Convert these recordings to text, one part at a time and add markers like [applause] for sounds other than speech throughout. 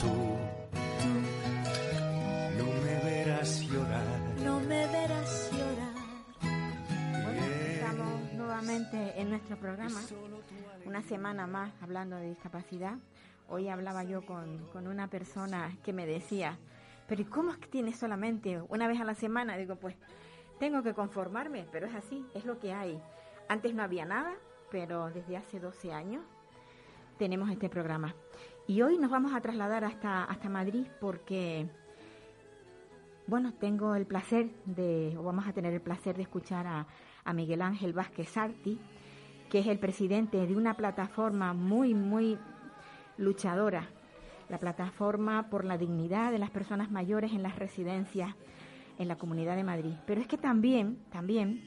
Tú, no me verás llorar. No me verás llorar. Bueno, estamos nuevamente en nuestro programa, una semana más hablando de discapacidad. Hoy hablaba yo con, con una persona que me decía, pero ¿y cómo es que tienes solamente una vez a la semana? Digo, pues tengo que conformarme, pero es así, es lo que hay. Antes no había nada, pero desde hace 12 años tenemos este programa. Y hoy nos vamos a trasladar hasta, hasta Madrid porque bueno, tengo el placer de, o vamos a tener el placer de escuchar a, a Miguel Ángel Vázquez Sarti, que es el presidente de una plataforma muy, muy luchadora, la plataforma por la dignidad de las personas mayores en las residencias en la Comunidad de Madrid. Pero es que también, también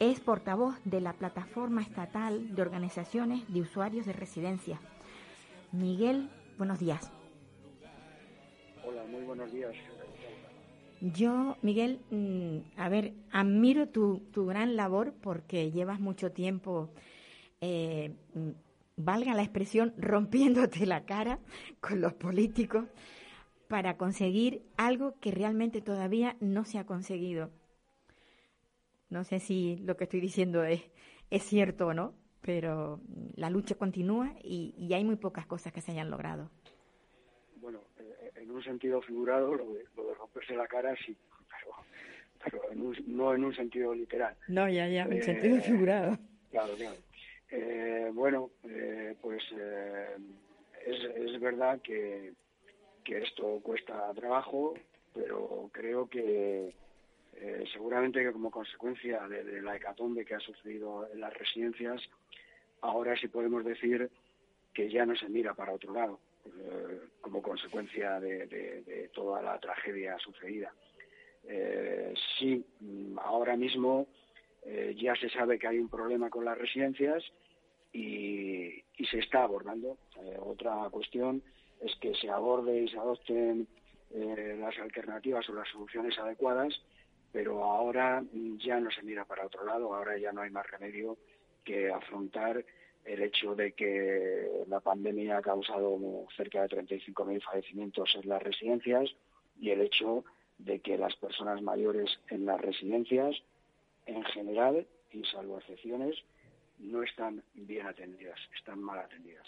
es portavoz de la plataforma estatal de organizaciones de usuarios de residencias. Miguel, buenos días. Hola, muy buenos días. Yo, Miguel, mm, a ver, admiro tu, tu gran labor porque llevas mucho tiempo, eh, mm, valga la expresión, [laughs] rompiéndote la cara con los políticos para conseguir algo que realmente todavía no se ha conseguido. No sé si lo que estoy diciendo es, es cierto o no, pero la lucha continúa y, y hay muy pocas cosas que se hayan logrado. Bueno, eh, en un sentido figurado, lo de, lo de romperse la cara sí, pero, pero en un- no en un sentido literal. No, ya, ya, en sentido figurado. Claro, claro. Eh, bueno, eh, pues eh, es, es verdad que, que esto cuesta trabajo, pero creo que eh, seguramente que como consecuencia de, la hecatombe que ha sucedido en las residencias, ahora sí podemos decir que ya no se mira para otro lado, eh, como consecuencia de, toda la tragedia sucedida. Eh, sí, mm, ahora mismo ya se sabe que hay un problema con las residencias y, y se está abordando. Otra cuestión es que se aborde y se adopten las alternativas o las soluciones adecuadas, pero ahora mm, ya no se mira para otro lado, ahora ya no hay más remedio que afrontar el hecho de que la pandemia ha causado cerca de 35.000 fallecimientos en las residencias y el hecho de que las personas mayores en las residencias, en general, y salvo excepciones, no están bien atendidas, están mal atendidas.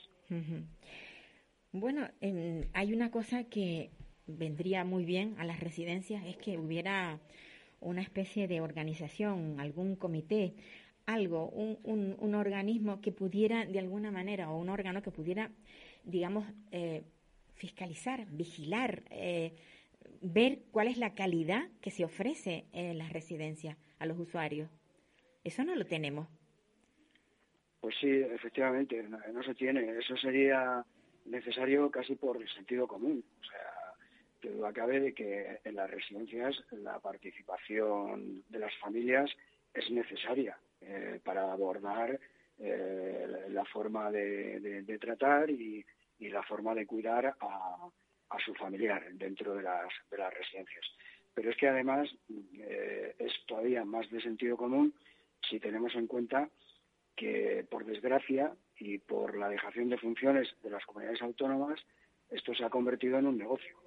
Bueno, en- hay una cosa que vendría muy bien a las residencias, es que hubiera una especie de organización, algún comité, algo, un, un- organismo que pudiera de alguna manera, o un órgano que pudiera, digamos, eh, fiscalizar, vigilar, eh, ver cuál es la calidad que se ofrece en las residencias a los usuarios. Eso no lo tenemos. Pues sí, efectivamente, no, no se tiene. Eso sería necesario casi por el sentido común. O sea, que duda cabe de que en las residencias la participación de las familias es necesaria eh, para abordar eh, la- forma de, tratar y, la forma de cuidar a, su familiar dentro de las, de las residencias. Pero es que además eh, es todavía más de sentido común si tenemos en cuenta que por desgracia y por la dejación de funciones de las comunidades autónomas, esto se ha convertido en un negocio.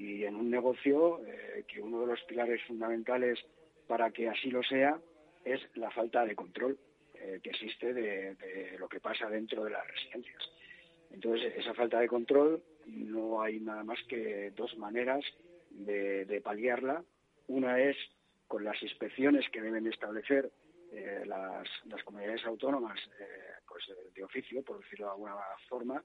Y en un negocio eh, que uno de los pilares fundamentales para que así lo sea es la falta de control eh, que existe de, lo que pasa dentro de las residencias. Entonces, esa falta de control no hay nada más que dos maneras de, paliarla. Una es con las inspecciones que deben establecer eh, las, las comunidades autónomas, pues de oficio, por decirlo de alguna forma,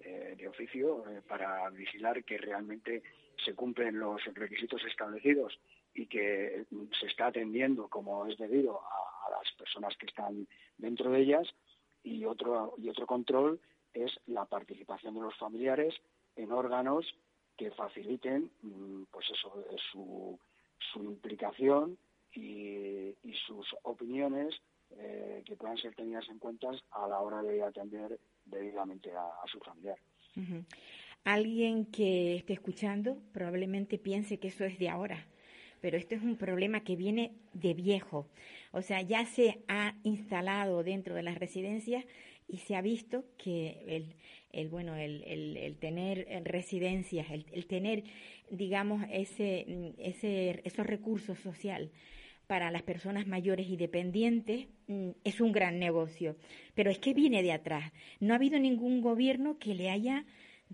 de oficio para vigilar que realmente se cumplen los requisitos establecidos y que se está atendiendo como es debido a, las personas que están dentro de ellas y otro y otro control es la participación de los familiares en órganos que faciliten mm, pues eso su, su implicación y, sus opiniones eh, que puedan ser tenidas en cuenta a la hora de atender debidamente a, su familiar. Alguien que esté escuchando probablemente piense que eso es de ahora, pero esto es un problema que viene de viejo. O sea, ya se ha instalado dentro de las residencias y se ha visto que el, el bueno, el, el, tener residencias, el, tener, digamos, ese, ese, esos recursos sociales para las personas mayores y dependientes mm, es un gran negocio. Pero es que viene de atrás. No ha habido ningún gobierno que le haya,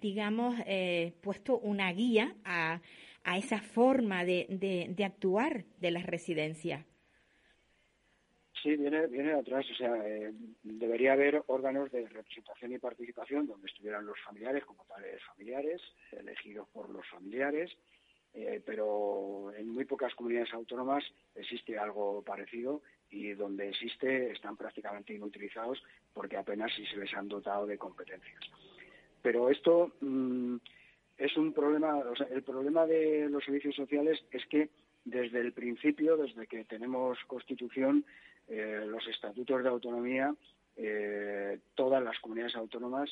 digamos, eh, puesto una guía a, a esa forma de, de, actuar de las residencias. Sí, viene, viene atrás. O sea, eh, debería haber órganos de representación y participación donde estuvieran los familiares como tales familiares, elegidos por los familiares, eh, pero en muy pocas comunidades autónomas existe algo parecido y donde existe están prácticamente inutilizados porque apenas si se les han dotado de competencias. Pero esto mm, es un problema, o sea, el problema de los servicios sociales es que desde el principio, desde que tenemos constitución, eh, los estatutos de autonomía, eh, todas las comunidades autónomas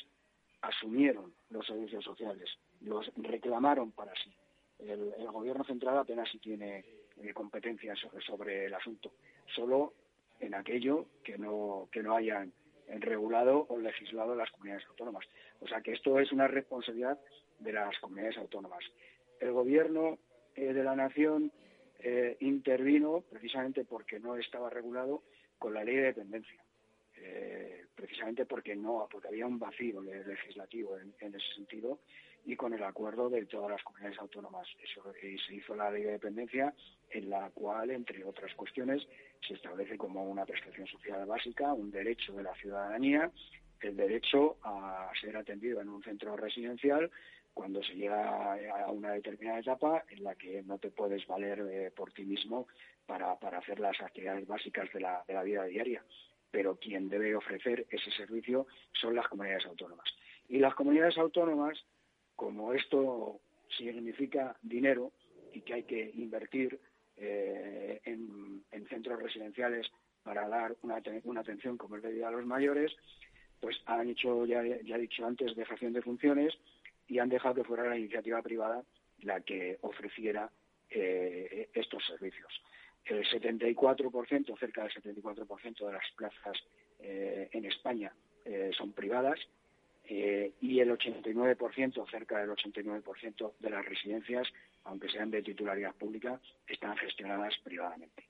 asumieron los servicios sociales, los reclamaron para sí. El, gobierno central apenas sí tiene eh, competencias sobre, el asunto, solo en aquello que no, que no hayan regulado o legislado las comunidades autónomas. O sea que esto es una responsabilidad de las comunidades autónomas. El gobierno de la nación eh, intervino precisamente porque no estaba regulado con la ley de dependencia, eh, precisamente porque no, porque había un vacío legislativo en, ese sentido y con el acuerdo de todas las comunidades autónomas. Eso, y se hizo la ley de dependencia en la cual, entre otras cuestiones, se establece como una prestación social básica, un derecho de la ciudadanía, el derecho a ser atendido en un centro residencial cuando se llega a una determinada etapa en la que no te puedes valer eh, por ti mismo para, hacer las actividades básicas de la, de la vida diaria. Pero quien debe ofrecer ese servicio son las comunidades autónomas. Y las comunidades autónomas, como esto significa dinero y que hay que invertir eh, en, centros residenciales para dar una, atención como es debida a los mayores, pues han hecho, ya, ya he dicho antes, dejación de funciones y han dejado que fuera la iniciativa privada la que ofreciera eh, estos servicios. El 74%, cerca del 74% de las plazas eh, en España son privadas y el 89%, cerca del 89% de las residencias, aunque sean de titularidad pública, están gestionadas privadamente.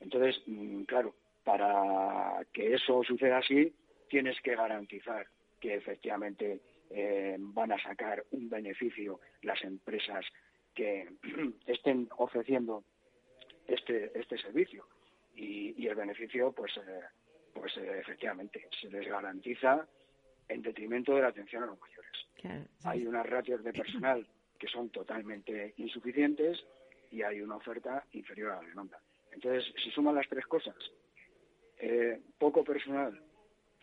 Entonces, mm, claro, para que eso suceda así, tienes que garantizar que efectivamente eh, van a sacar un beneficio las empresas que [clears throat] estén ofreciendo este este servicio y, el beneficio pues eh, pues eh, efectivamente se les garantiza en detrimento de la atención a los mayores hay unas ratios de personal que son totalmente insuficientes y hay una oferta inferior a la demanda entonces si suman las tres cosas poco personal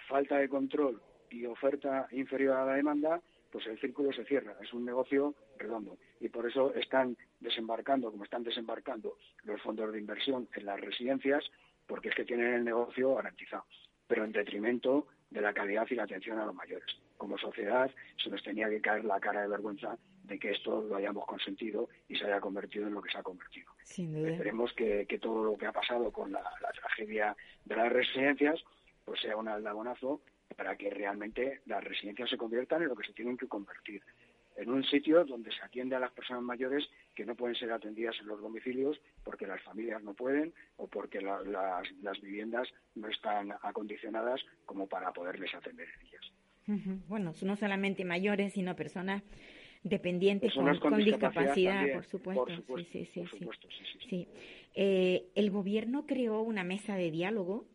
falta de control y oferta inferior a la demanda, pues el círculo se cierra. Es un negocio redondo. Y por eso están desembarcando, como están desembarcando los fondos de inversión en las residencias, porque es que tienen el negocio garantizado, pero en detrimento de la calidad y la atención a los mayores. Como sociedad se nos tenía que caer la cara de vergüenza de que esto lo hayamos consentido y se haya convertido en lo que se ha convertido. Esperemos que, todo lo que ha pasado con la, la tragedia de las residencias pues sea un aldabonazo para que realmente las residencias se conviertan en lo que se tienen que convertir, en un sitio donde se atiende a las personas mayores que no pueden ser atendidas en los domicilios porque las familias no pueden o porque las, viviendas no están acondicionadas como para poderles atender en ellas. Bueno, no solamente mayores, sino personas dependientes con, discapacidad, por, supuesto. Sí, sí, sí. sí. Eh, el gobierno creó una mesa de diálogo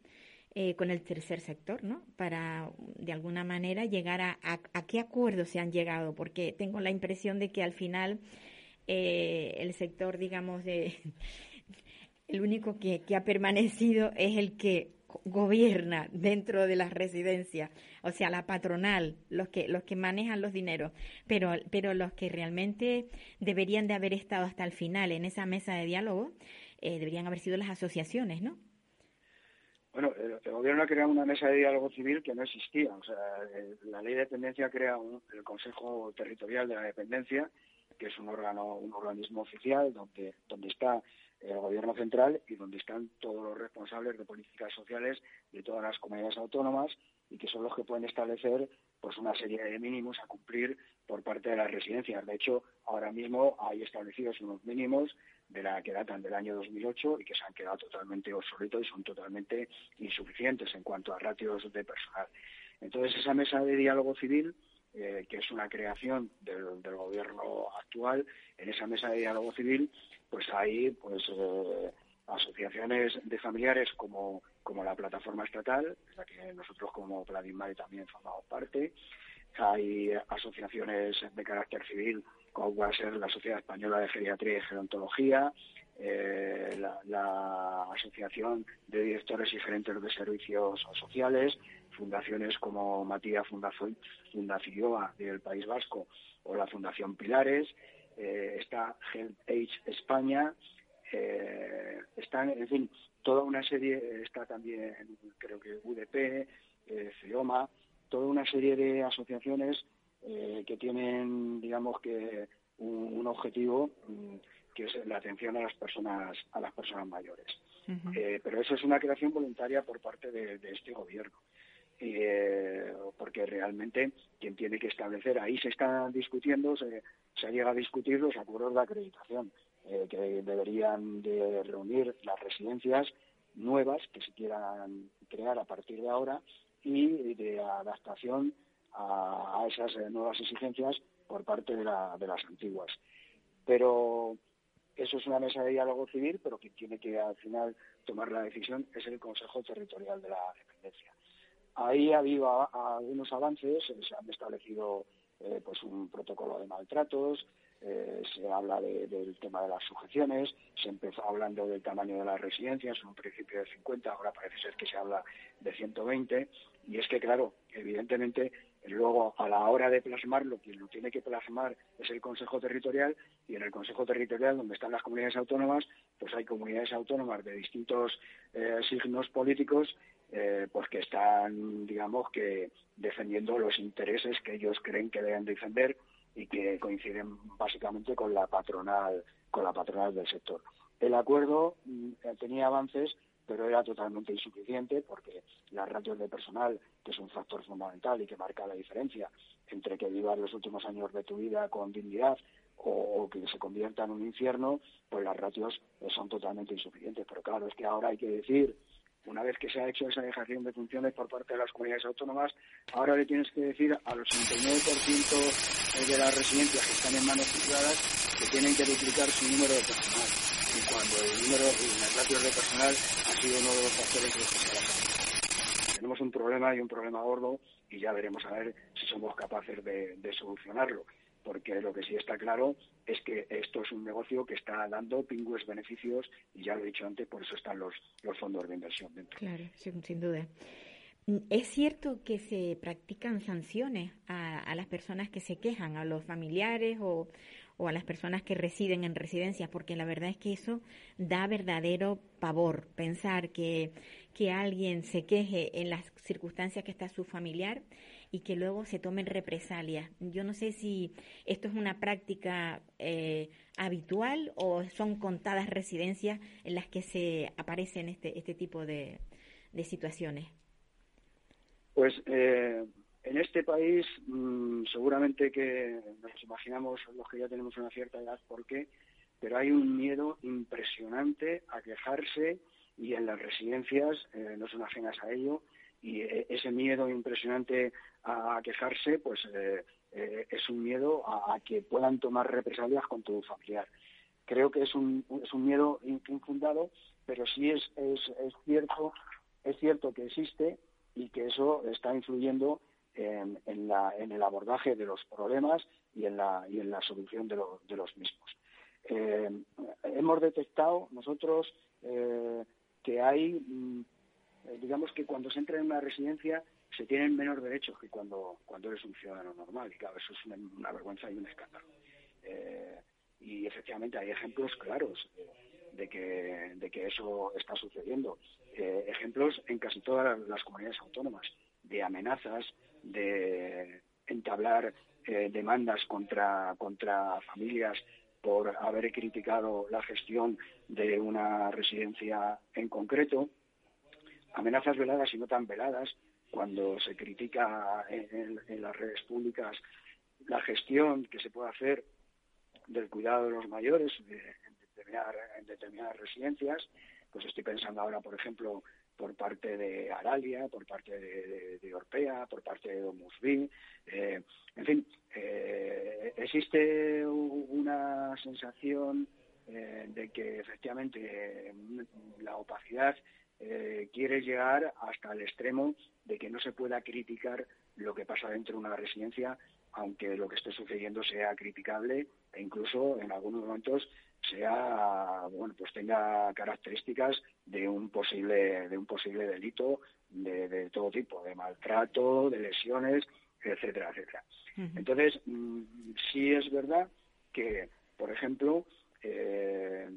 eh, con el tercer sector, ¿no? Para, de alguna manera, llegar a, a, qué acuerdos se han llegado, porque tengo la impresión de que al final eh, el sector, digamos, de [laughs] el único que, ha permanecido es el que gobierna dentro de las residencias, o sea, la patronal, los que los que manejan los dineros, pero pero los que realmente deberían de haber estado hasta el final en esa mesa de diálogo eh, deberían haber sido las asociaciones, ¿no? Bueno, el, gobierno ha creado una mesa de diálogo civil que no existía. O sea, la ley de dependencia crea el Consejo Territorial de la Dependencia, que es un órgano, un organismo oficial donde, donde está el gobierno central y donde están todos los responsables de políticas sociales de todas las comunidades autónomas y que son los que pueden establecer pues una serie de mínimos a cumplir por parte de las residencias. De hecho, ahora mismo hay establecidos unos mínimos de la que datan del año 2008 y que se han quedado totalmente obsoletos y son totalmente insuficientes en cuanto a ratios de personal. Entonces, esa mesa de diálogo civil eh, que es una creación del, gobierno actual, en esa mesa de diálogo civil pues hay pues eh, asociaciones de familiares como, como la plataforma estatal, la que nosotros como Mare también formamos parte, hay asociaciones de carácter civil como a ser la Sociedad Española de Geriatría y Gerontología, eh, la, Asociación de Directores y Gerentes de Servicios Sociales, fundaciones como Matías Fundación del País Vasco o la Fundación Pilares, eh, está Health Age España, eh, están, en fin, toda una serie, está también creo que UDP, eh, CEOMA, toda una serie de asociaciones eh, que tienen, digamos que, un, objetivo mm, que es la atención a las personas, a las personas mayores. pero eso es una creación voluntaria por parte de este gobierno. Eh, porque realmente quien tiene que establecer, ahí se está discutiendo, se, se llega a discutir los acuerdos de acreditación eh, que deberían de reunir las residencias nuevas que se quieran crear a partir de ahora y de adaptación a, esas eh, nuevas exigencias por parte de, la, de las antiguas. Pero eso es una mesa de diálogo civil, pero quien tiene que al final tomar la decisión es el Consejo Territorial de la Dependencia. Ahí ha habido algunos avances, se han establecido eh, pues un protocolo de maltratos, eh, se habla del tema de las sujeciones, se empezó hablando del tamaño de las residencias, en un principio de 50, ahora parece ser que se habla de 120, y es que, claro, evidentemente, luego a la hora de plasmarlo, quien lo tiene que plasmar es el Consejo Territorial, y en el Consejo Territorial, donde están las comunidades autónomas, pues hay comunidades autónomas de distintos eh, signos políticos eh, pues que están, digamos, que defendiendo los intereses que ellos creen que deben defender y que coinciden básicamente con la patronal, con la patronal del sector. El acuerdo mm, tenía avances, pero era totalmente insuficiente porque las ratios de personal, que es un factor fundamental y que marca la diferencia entre que vivas los últimos años de tu vida con dignidad o, que se convierta en un infierno, pues las ratios son totalmente insuficientes. Pero claro, es que ahora hay que decir una vez que se ha hecho esa dejación de funciones por parte de las comunidades autónomas, ahora le tienes que decir al 89% de las residencias que están en manos privadas que tienen que duplicar su número de personal. Y cuando el número y las ratios de personal ha sido uno de los factores de los que se ha Tenemos un problema y un problema gordo y ya veremos a ver si somos capaces de solucionarlo porque lo que sí está claro es que esto es un negocio que está dando pingües beneficios y ya lo he dicho antes, por eso están los, los fondos de inversión dentro. Claro, sin, duda. ¿Es cierto que se practican sanciones a, las personas que se quejan, a los familiares o, o, a las personas que residen en residencias? Porque la verdad es que eso da verdadero pavor, pensar que, que alguien se queje en las circunstancias que está su familiar y que luego se tomen represalias. Yo no sé si esto es una práctica eh, habitual o son contadas residencias en las que se aparecen este, este tipo de, situaciones. Pues eh, en este país mm, seguramente que nos imaginamos los que ya tenemos una cierta edad por qué, pero hay un miedo impresionante a quejarse y en las residencias eh, no son ajenas a ello y ese miedo impresionante a quejarse, pues eh, eh, es un miedo a, que puedan tomar represalias con tu familiar. Creo que es un, es un miedo infundado, pero sí es, es, es cierto es cierto que existe y que eso está influyendo en, el abordaje de los problemas y en la, y en la solución de, los mismos. Eh, hemos detectado nosotros eh, que hay, mm, digamos que cuando se entra en una residencia se tienen menos derechos que cuando, cuando eres un ciudadano normal y claro, eso es una, vergüenza y un escándalo. Eh, y efectivamente hay ejemplos claros de que, de que eso está sucediendo. Eh, ejemplos en casi todas las comunidades autónomas de amenazas, de entablar eh, demandas contra, contra familias por haber criticado la gestión de una residencia en concreto, amenazas veladas y no tan veladas, cuando se critica en, las redes públicas la gestión que se puede hacer del cuidado de los mayores en, determinadas residencias, pues estoy pensando ahora, por ejemplo, por parte de Aralia, por parte de, Orpea, por parte de Domusbi. Eh, en fin, eh, existe una sensación eh, de que efectivamente la opacidad quiere llegar hasta el extremo de que no se pueda criticar lo que pasa dentro de una residencia aunque lo que esté sucediendo sea criticable e incluso en algunos momentos sea bueno pues tenga características de un posible de un posible delito de, todo tipo de maltrato de lesiones etcétera etcétera. Entonces mm, sí es verdad que por ejemplo eh,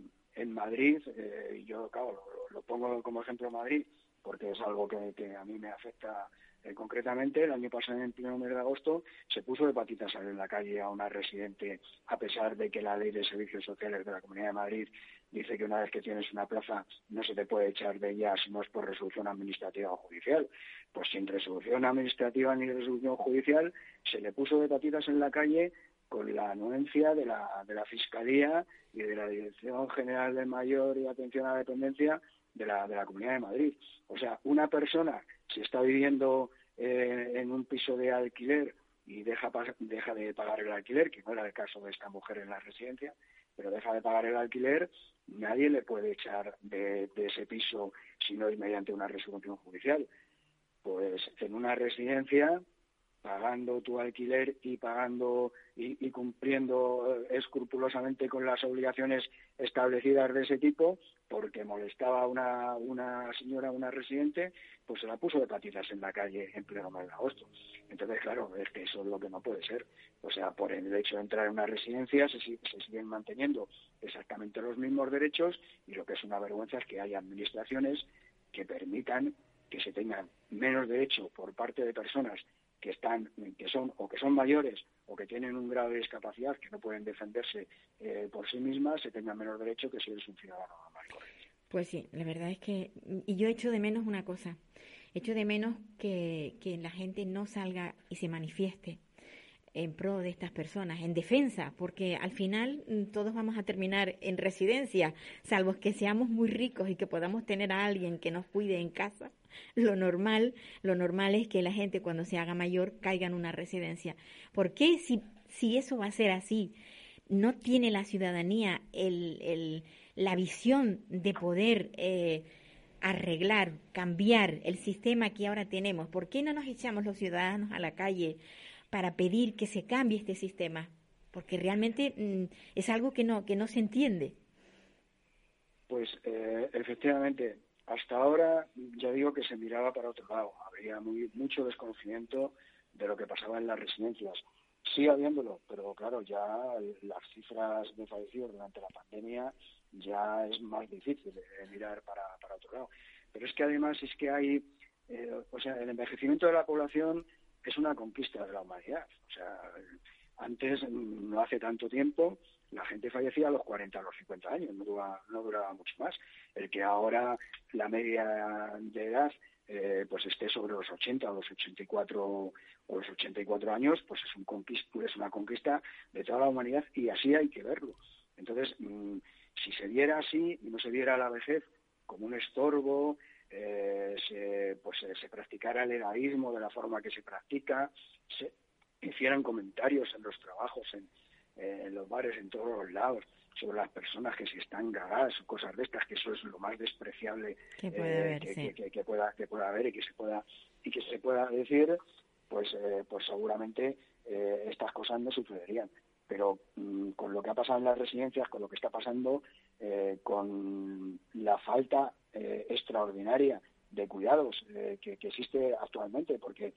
en Madrid eh, yo claro lo, pongo como ejemplo Madrid porque es algo que a mí me afecta eh, concretamente, el año pasado, en el primer mes de agosto, se puso de patitas en la calle a una residente, a pesar de que la ley de servicios sociales de la Comunidad de Madrid dice que una vez que tienes una plaza no se te puede echar de ella si no es por resolución administrativa o judicial. Pues sin resolución administrativa ni resolución judicial, se le puso de patitas en la calle con la anuencia de la, de la Fiscalía y de la Dirección General de Mayor y Atención a la Dependencia de la, de la Comunidad de Madrid. O sea, una persona, si está viviendo eh, en un piso de alquiler y deja, deja de pagar el alquiler, que no era el caso de esta mujer en la residencia, pero deja de pagar el alquiler, nadie le puede echar de, de ese piso si no es mediante una resolución judicial. Pues en una residencia pagando tu alquiler y pagando y, cumpliendo eh, escrupulosamente con las obligaciones establecidas de ese tipo, porque molestaba a una, una señora, una residente, pues se la puso de patitas en la calle en pleno mes de agosto. Entonces, claro, es que eso es lo que no puede ser. O sea, por el hecho de entrar en una residencia se, se siguen manteniendo exactamente los mismos derechos y lo que es una vergüenza es que haya administraciones que permitan que se tengan menos derecho por parte de personas que están que son o que son mayores o que tienen un grado de discapacidad que no pueden defenderse eh, por sí mismas se tengan menos derecho que si eres un ciudadano normal pues sí la verdad es que y yo echo de menos una cosa echo de menos que, que la gente no salga y se manifieste en pro de estas personas, en defensa, porque al final mm, todos vamos a terminar en residencia, salvo que seamos muy ricos y que podamos tener a alguien que nos cuide en casa [laughs] lo normal, lo normal es que la gente cuando se haga mayor caiga en una residencia. ¿Por qué si, si eso va a ser así? No tiene la ciudadanía el, el, la visión de poder eh, arreglar, cambiar el sistema que ahora tenemos. ¿Por qué no nos echamos los ciudadanos a la calle para pedir que se cambie este sistema? Porque realmente mm, es algo que no, que no se entiende. Pues eh, efectivamente, hasta ahora, ya digo que se miraba para otro lado. Había muy, mucho desconocimiento de lo que pasaba en las residencias. Sigue habiéndolo, pero claro, ya las cifras de fallecidos durante la pandemia ya es más difícil mirar para, para otro lado. Pero es que además es que hay, eh, o sea, el envejecimiento de la población es una conquista de la humanidad. O sea, antes, no hace tanto tiempo, la gente fallecía a los 40, a los 50 años, no duraba, no duraba mucho más. El que ahora la media de edad eh, pues esté sobre los 80 o los 84 o los 84 años, pues es, un es una conquista de toda la humanidad y así hay que verlo. Entonces, mm, si se viera así y no se viera la vejez como un estorbo, eh, se, pues se practicara el egoísmo de la forma que se practica, se hicieran comentarios en los trabajos, en, eh, en los bares, en todos los lados, sobre las personas que si están gagadas o cosas de estas, que eso es lo más despreciable que, puede eh, que, pueda que pueda haber y que se pueda y que se pueda decir, pues eh, pues seguramente estas cosas no sucederían. Pero mm, con lo que ha pasado en las residencias, con lo que está pasando, con la falta extraordinaria de cuidados que, existe actualmente, porque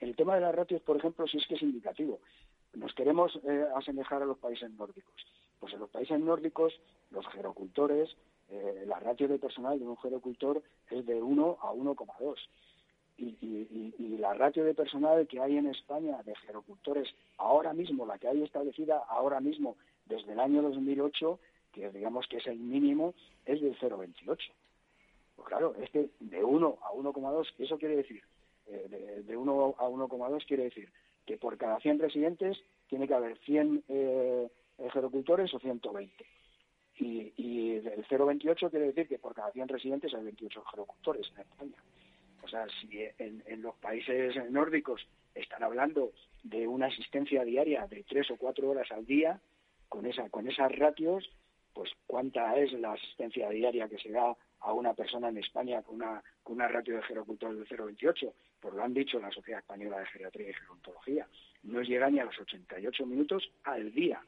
el tema de las ratios, por ejemplo, sí es que es indicativo. Nos queremos eh, asemejar a los países nórdicos. Pues en los países nórdicos, los gerocultores, eh, la ratio de personal de un gerocultor es de 1 a 1,2. Y, y, la ratio de personal que hay en España de gerocultores ahora mismo, la que hay establecida ahora mismo desde el año 2008, que digamos que es el mínimo, es del 0,28. Pues claro, es que de 1 a 1,2, eso quiere decir, eh, de, de 1 a 1,2 quiere decir que por cada 100 residentes tiene que haber 100 eh, gerocultores o 120. Y, y el 0,28 quiere decir que por cada 100 residentes hay 28 gerocultores en España. O sea, si en, los países nórdicos están hablando de una asistencia diaria de 3 o 4 horas al día, con, esa, con esas ratios, pues cuánta es la asistencia diaria que se da a una persona en España con una, una ratio de gerocultor de 0,28, pues lo han dicho la Sociedad Española de Geriatría y Gerontología, no llega ni a los 88 minutos al día,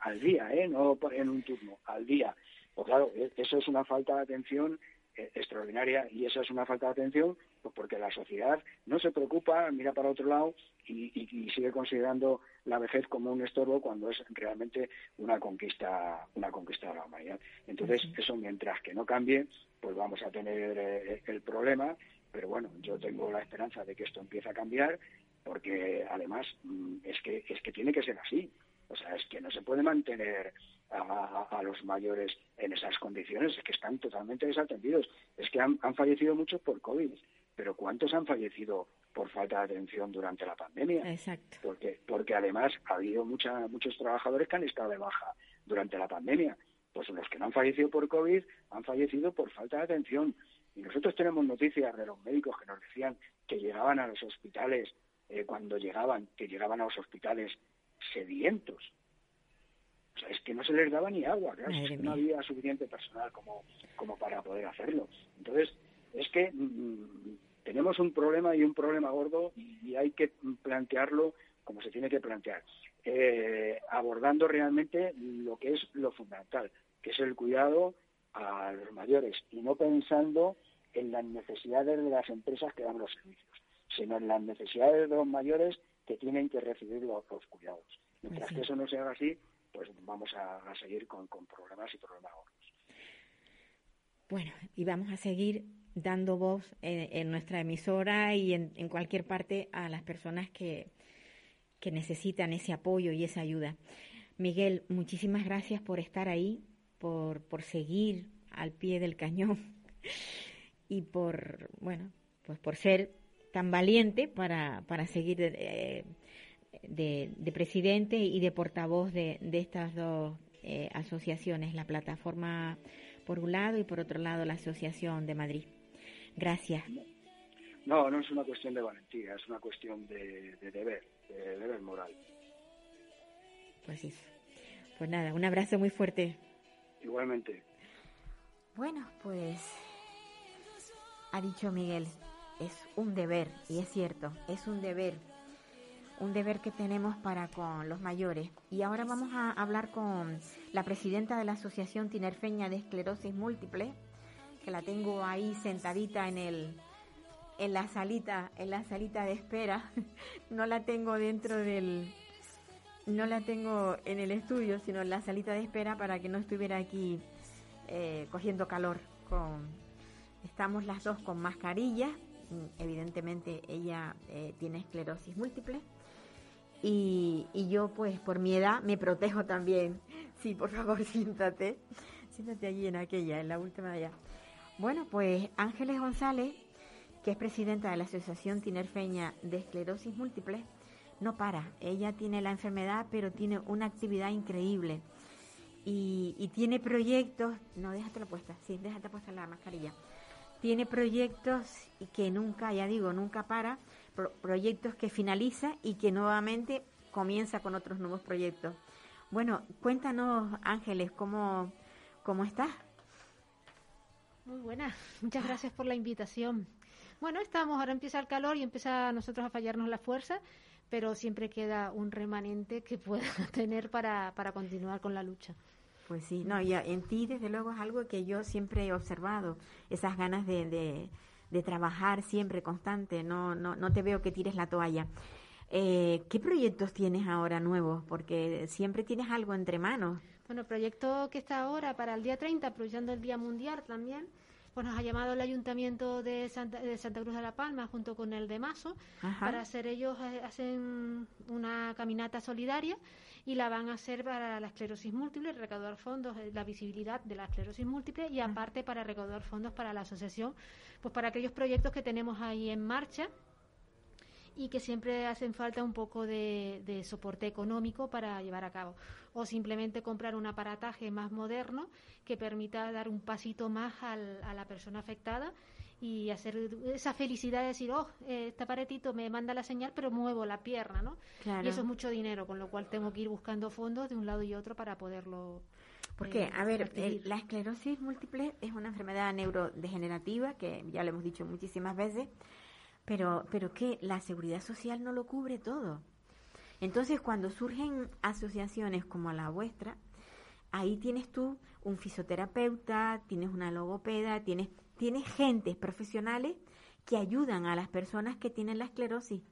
al día, ¿eh? no en un turno, al día. Pues claro, e, eso es una falta de atención eh, extraordinaria y eso es una falta de atención pues porque la sociedad no se preocupa, mira para otro lado y, sigue considerando la vejez como un estorbo cuando es realmente una conquista una conquista de la humanidad. Entonces, eso mientras que no cambie, pues vamos a tener eh, el problema, pero bueno, yo tengo la esperanza de que esto empiece a cambiar porque además mm, es que es que tiene que ser así. O sea, es que no se puede mantener a, los mayores en esas condiciones, es que están totalmente desatendidos. Es que han, han fallecido muchos por COVID, pero ¿cuántos han fallecido por falta de atención durante la pandemia? Exacto. Porque, porque además ha habido mucha, muchos trabajadores que han estado de baja durante la pandemia. Pues los que no han fallecido por COVID han fallecido por falta de atención. Y nosotros tenemos noticias de los médicos que nos decían que llegaban a los hospitales, eh, cuando llegaban, que llegaban a los hospitales sedientos. O sea, es que no se les daba ni agua, no había suficiente personal como, como para poder hacerlo. Entonces, es que mm, tenemos un problema y un problema gordo y, hay que plantearlo como se tiene que plantear, eh, abordando realmente lo que es lo fundamental, que es el cuidado a los mayores y no pensando en las necesidades de las empresas que dan los servicios, sino en las necesidades de los mayores que tienen que recibir los, cuidados. Mientras que eso no sea así, pues vamos a, seguir con, con problemas y problemas gordos. Bueno, y vamos a seguir dando voz en, nuestra emisora y en, cualquier parte a las personas que, que necesitan ese apoyo y esa ayuda. Miguel, muchísimas gracias por estar ahí, por, por seguir al pie del cañón [laughs] y por, bueno, pues por ser tan valiente para, para seguir de, de, presidente y de portavoz de, de estas dos eh, asociaciones, la plataforma por un lado y por otro lado la Asociación de Madrid. Gracias. No, no es una cuestión de valentía, es una cuestión de, deber, de deber moral. Pues eso. Pues nada, un abrazo muy fuerte. Igualmente. Bueno, pues ha dicho Miguel, es un deber, y es cierto, es un deber, un deber que tenemos para con los mayores. Y ahora vamos a hablar con la presidenta de la Asociación Tinerfeña de Esclerosis Múltiple, la tengo ahí sentadita en el en la salita, en la salita de espera. [laughs] no la tengo dentro del no la tengo en el estudio, sino en la salita de espera para que no estuviera aquí eh, cogiendo calor. Con, estamos las dos con mascarilla. Evidentemente ella eh, tiene esclerosis múltiple. Y, y, yo, pues, por mi edad, me protejo también. Sí, por favor, [laughs] siéntate. Siéntate allí en aquella, en la última de allá. Bueno, pues Ángeles González, que es presidenta de la Asociación Tinerfeña de Esclerosis Múltiple, no para. Ella tiene la enfermedad, pero tiene una actividad increíble. Y, tiene proyectos, no, déjate la puesta, sí, déjate puesta la mascarilla. Tiene proyectos que nunca, ya digo, nunca para, proyectos que finaliza y que nuevamente comienza con otros nuevos proyectos. Bueno, cuéntanos, Ángeles, ¿cómo, cómo estás? Muy buena, muchas gracias por la invitación. Bueno, estamos, ahora empieza el calor y empieza a nosotros a fallarnos la fuerza, pero siempre queda un remanente que pueda [laughs] tener para, para continuar con la lucha. Pues sí, no, y en ti desde luego es algo que yo siempre he observado, esas ganas de, de, de trabajar siempre constante, no, no, no te veo que tires la toalla. Eh, ¿Qué proyectos tienes ahora nuevos? Porque siempre tienes algo entre manos. Bueno, el proyecto que está ahora para el día 30, aprovechando el Día Mundial también, pues nos ha llamado el Ayuntamiento de Santa, de Santa Cruz de la Palma junto con el de Mazo Ajá. para hacer ellos eh, hacen una caminata solidaria y la van a hacer para la esclerosis múltiple, recaudar fondos, eh, la visibilidad de la esclerosis múltiple y aparte para recaudar fondos para la asociación, pues para aquellos proyectos que tenemos ahí en marcha y que siempre hacen falta un poco de, de soporte económico para llevar a cabo. O simplemente comprar un aparataje más moderno que permita dar un pasito más al- a la persona afectada y hacer esa felicidad de decir, oh, este aparatito me manda la señal, pero muevo la pierna, ¿no? Claro. Y eso es mucho dinero, con lo cual tengo que ir buscando fondos de un lado y otro para poderlo. Porque, eh, a ver, el- la esclerosis múltiple es una enfermedad neurodegenerativa que ya lo hemos dicho muchísimas veces, pero, pero que la seguridad social no lo cubre todo. Entonces, cuando surgen asociaciones como la vuestra, ahí tienes tú un fisioterapeuta, tienes una logopeda, tienes, tienes gentes profesionales que ayudan a las personas que tienen la esclerosis.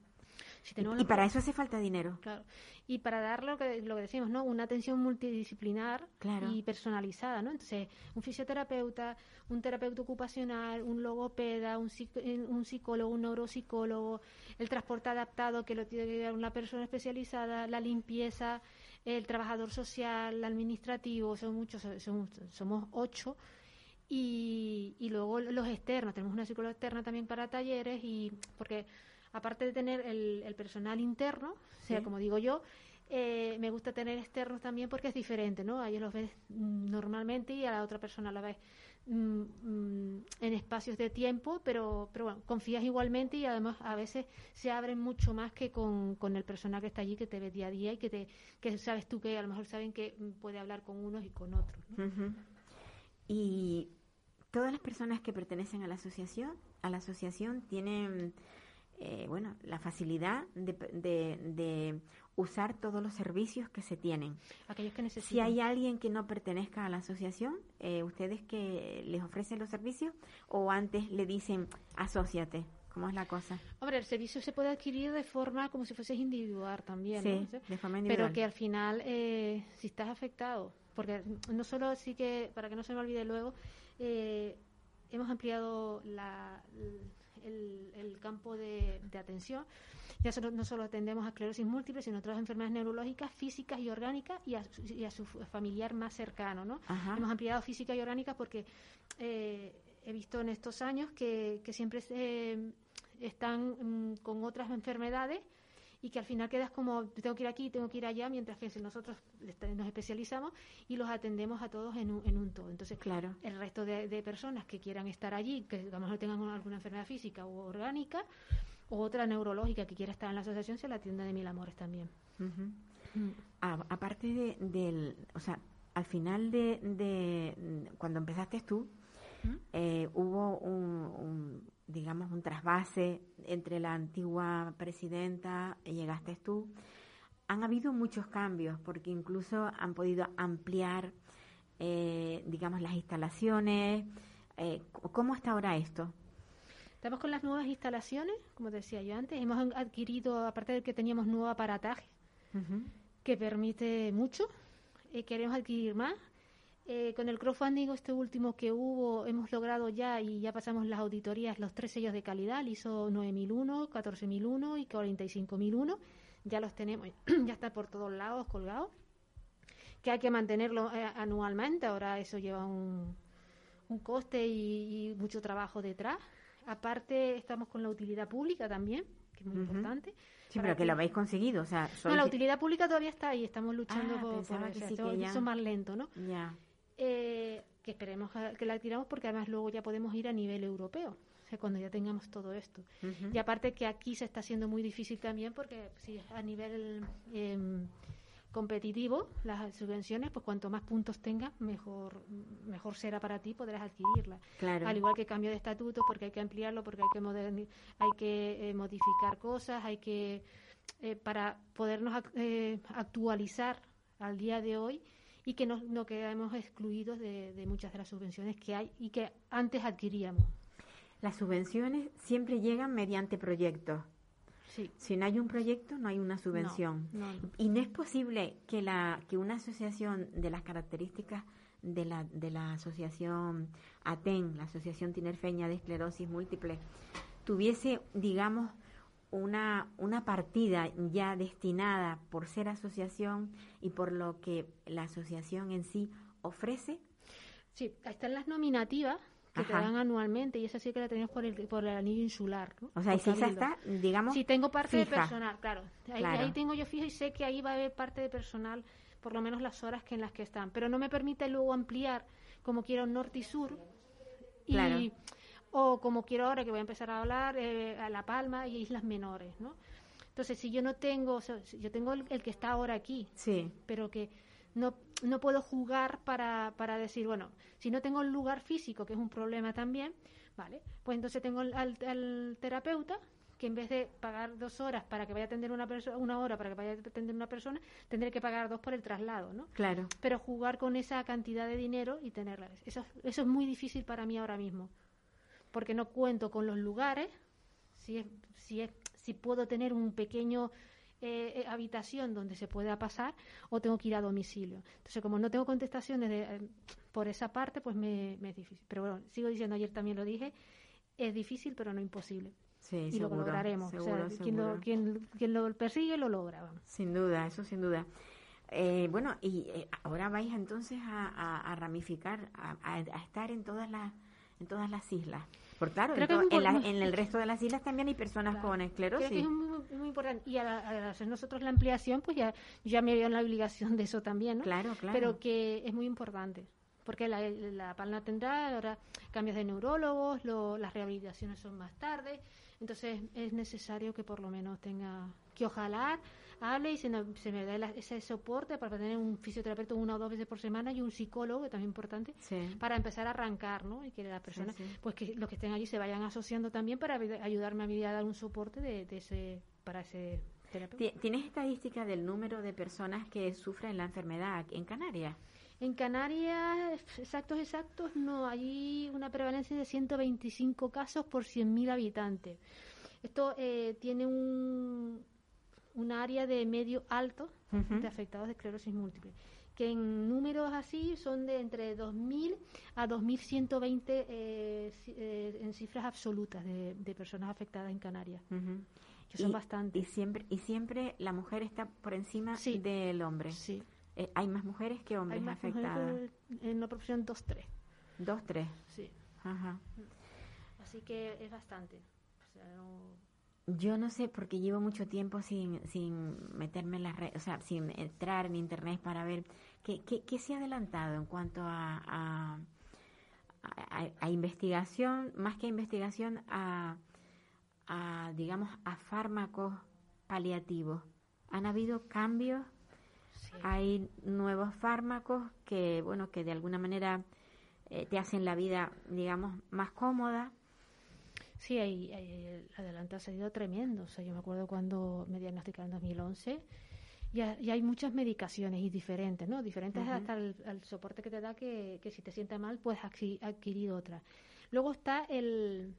Si tenemos Y para eso hace falta dinero. Claro. Y para dar lo que, lo que decimos, ¿no? Una atención multidisciplinar Claro. y personalizada, ¿no? Entonces, un fisioterapeuta, un terapeuta ocupacional, un logopeda, un, eh, un psicólogo, un neuropsicólogo, el transporte adaptado que lo tiene que dar una persona especializada, la limpieza, el trabajador social, el administrativo, son muchos, son- somos ocho. Y, y luego los externos, tenemos una psicóloga externa también para talleres y porque aparte de tener el, el personal interno, o sea, Sí. como digo yo, eh, me gusta tener externos también porque es diferente, ¿no? A ellos los ves normalmente y a la otra persona la ves mm, mm, en espacios de tiempo, pero, pero bueno, confías igualmente y además a veces se abren mucho más que con, con el personal que está allí, que te ve día a día y que, te, que sabes tú que a lo mejor saben que mm, puede hablar con unos y con otros. Y todas las personas que pertenecen a la asociación, a la asociación tienen, eh, bueno, la facilidad de, de- de usar todos los servicios que se tienen. Aquellos que necesitan. Si hay alguien que no pertenezca a la asociación, eh, ¿ustedes que les ofrecen los servicios o antes le dicen asóciate? ¿Cómo es la cosa? Hombre, el servicio se puede adquirir de forma como si fueses individual también, ¿no? Sí, de forma Pero individual. que al final, eh, si estás afectado, porque no solo sí que, para que no se me olvide luego, eh, hemos ampliado la, el, el campo de, de atención. Ya solo- no solo atendemos a esclerosis múltiple, sino otras enfermedades neurológicas, físicas y orgánicas y a, su- y a su familiar más cercano, ¿no? Ajá. Hemos ampliado física y orgánica porque eh, he visto en estos años que, que siempre se, están mm, con otras enfermedades y que al final quedas como tengo que ir aquí, tengo que ir allá, mientras que si nosotros nos especializamos y los atendemos a todos en un, en un todo. Entonces, Claro. el resto de, de personas que quieran estar allí, que lo mejor tengan alguna enfermedad física o orgánica o otra neurológica que quiera estar en la asociación, se la atiende de mil amores también. A- aparte de, del, o sea, al final de, de cuando empezaste tú, ¿Mm? eh, hubo un, un, digamos, un trasvase entre la antigua presidenta y llegaste tú. Han habido muchos cambios porque incluso han podido ampliar, eh, digamos, las instalaciones. Eh, ¿Cómo está ahora esto? Estamos con las nuevas instalaciones, como decía yo antes. Hemos adquirido, aparte de que teníamos nuevo aparataje, que permite mucho. Eh, queremos adquirir más. Eh, con el crowdfunding este último que hubo, hemos logrado ya y ya pasamos las auditorías, los tres sellos de calidad, el ISO 9001, 14001 y 45001. Ya los tenemos, [clears throat] ya está por todos lados colgados. Que hay que mantenerlo eh, anualmente, ahora eso lleva un, un coste y, y mucho trabajo detrás. Aparte, estamos con la utilidad pública también, que es muy importante. Sí, pero que lo habéis conseguido, o sea, no, la utilidad pública todavía está ahí, estamos luchando Ah, por, por que eso, sí, que ya- eso más lento, ¿no? ya. Eh, que esperemos que la adquiramos porque además luego ya podemos ir a nivel europeo. o sea, cuando ya tengamos todo esto. Y aparte que aquí se está haciendo muy difícil también porque si a nivel em, competitivo las subvenciones, pues cuanto más puntos tengas, mejor mejor será para ti, podrás adquirirlas. Claro. Al igual que cambio de estatutos, porque hay que ampliarlo, porque hay que hay que eh, modificar cosas, hay que eh, para podernos eh, actualizar al día de hoy y que no, no quedemos excluidos de, de muchas de las subvenciones que hay y que antes adquiríamos. Las subvenciones siempre llegan mediante proyectos. Sí. Si no hay un proyecto, no hay una subvención. No, no, no. Y no es posible que, la, que una asociación de las características de la, de la asociación ATEN, la Asociación Tinerfeña de Esclerosis Múltiple, tuviese, digamos, una, una partida ya destinada por ser asociación y por lo que la asociación en sí ofrece. Sí, están las nominativas que te Ajá. dan anualmente y esa sí que la tenemos por el, por el anillo insular. ¿no? O sea, y si esa está, digamos, Sí, tengo parte de fija. personal, claro. Ahí, Claro. ahí tengo yo fijo y sé que ahí va a haber parte de personal, por lo menos las horas que en las que están. Pero no me permite luego ampliar como quiero norte y sur. Y, Claro. O como quiero ahora que voy a empezar a hablar eh, a La Palma y Islas Menores, ¿no? Entonces, si yo no tengo, o sea, yo tengo el, el que está ahora aquí, sí, pero que no, no puedo jugar para, para decir, bueno, si no tengo el lugar físico, que es un problema también, ¿vale? Pues entonces tengo al, al- al terapeuta que en vez de pagar dos horas para que vaya a atender una persona, una hora para que vaya a atender una persona, tendré que pagar dos por el traslado, ¿no? claro. Pero jugar con esa cantidad de dinero y tenerla. Eso, eso es muy difícil para mí ahora mismo. Porque no cuento con los lugares. Si, es, si, es, si puedo tener un pequeño eh, eh, habitación donde se pueda pasar o tengo que ir a domicilio. Entonces, como no tengo contestaciones de, eh, por esa parte, pues me, me es difícil. Pero bueno, sigo diciendo, ayer también lo dije, es difícil, pero no imposible. Sí, y seguro, lo lograremos. O sea, seguro, quien, lo, seguro. quien, quien lo persigue, lo logra. Vamos. Sin duda, eso sin duda. Eh, bueno, y ahora vais entonces a, a- a ramificar, a, a- a estar en todas las en todas las islas. Por claro, en, la- en el resto de las islas también hay personas Claro. con esclerosis. Creo que es muy, muy importante. Y al hacer nosotros la ampliación, pues ya, ya me veo en la obligación de eso también, ¿no? Claro, claro. Pero que es muy importante. Porque la, la palma tendrá ahora cambios de neurólogos, lo- las rehabilitaciones son más tarde. Entonces es necesario que por lo menos tenga, que ojalá hable y se, no- se me dé la- ese soporte para tener un fisioterapeuta una o dos veces por semana y un psicólogo, que también es importante, Sí. para empezar a arrancar, ¿no? Y que las personas, sí. pues que los que estén allí se vayan asociando también para ayud- ayudarme a mí a dar un soporte de, de ese, para ese terapeuta. Ti- ¿Tienes estadística del número de personas que sufren la enfermedad en Canarias? En Canarias, exactos, exactos, no, hay una prevalencia de 125 casos por 100.000 habitantes. Esto eh, tiene un, un área de medio alto de afectados de esclerosis múltiple, que en números así son de entre 2.000 a 2.120 eh, eh, en cifras absolutas de, de personas afectadas en Canarias, que son Y- bastantes. Y siempre, y siempre la mujer está por encima Sí. del hombre. Sí, Eh, hay más mujeres que hombres hay más afectadas. mujeres en una proporción 2-3. Dos, tres. Sí. Ajá. Así que es bastante. O sea, no- Yo no sé, porque llevo mucho tiempo sin, sin meterme en las redes, o sea, sin entrar en internet para ver qué, qué, qué se ha adelantado en cuanto a, a, a- a investigación, más que a investigación, a, a, digamos, a fármacos paliativos. ¿Han habido cambios? sí. Hay nuevos fármacos que, bueno, que de alguna manera eh, te hacen la vida, digamos, más cómoda. Sí, hay, hay- el adelanto ha sido tremendo. O sea, yo me acuerdo cuando me diagnosticaron en 2011 y, ha- y hay muchas medicaciones y diferentes, ¿no? Diferentes hasta el, el soporte que te da que, que si te sientes mal puedes adqui- adquirir otra. Luego está el...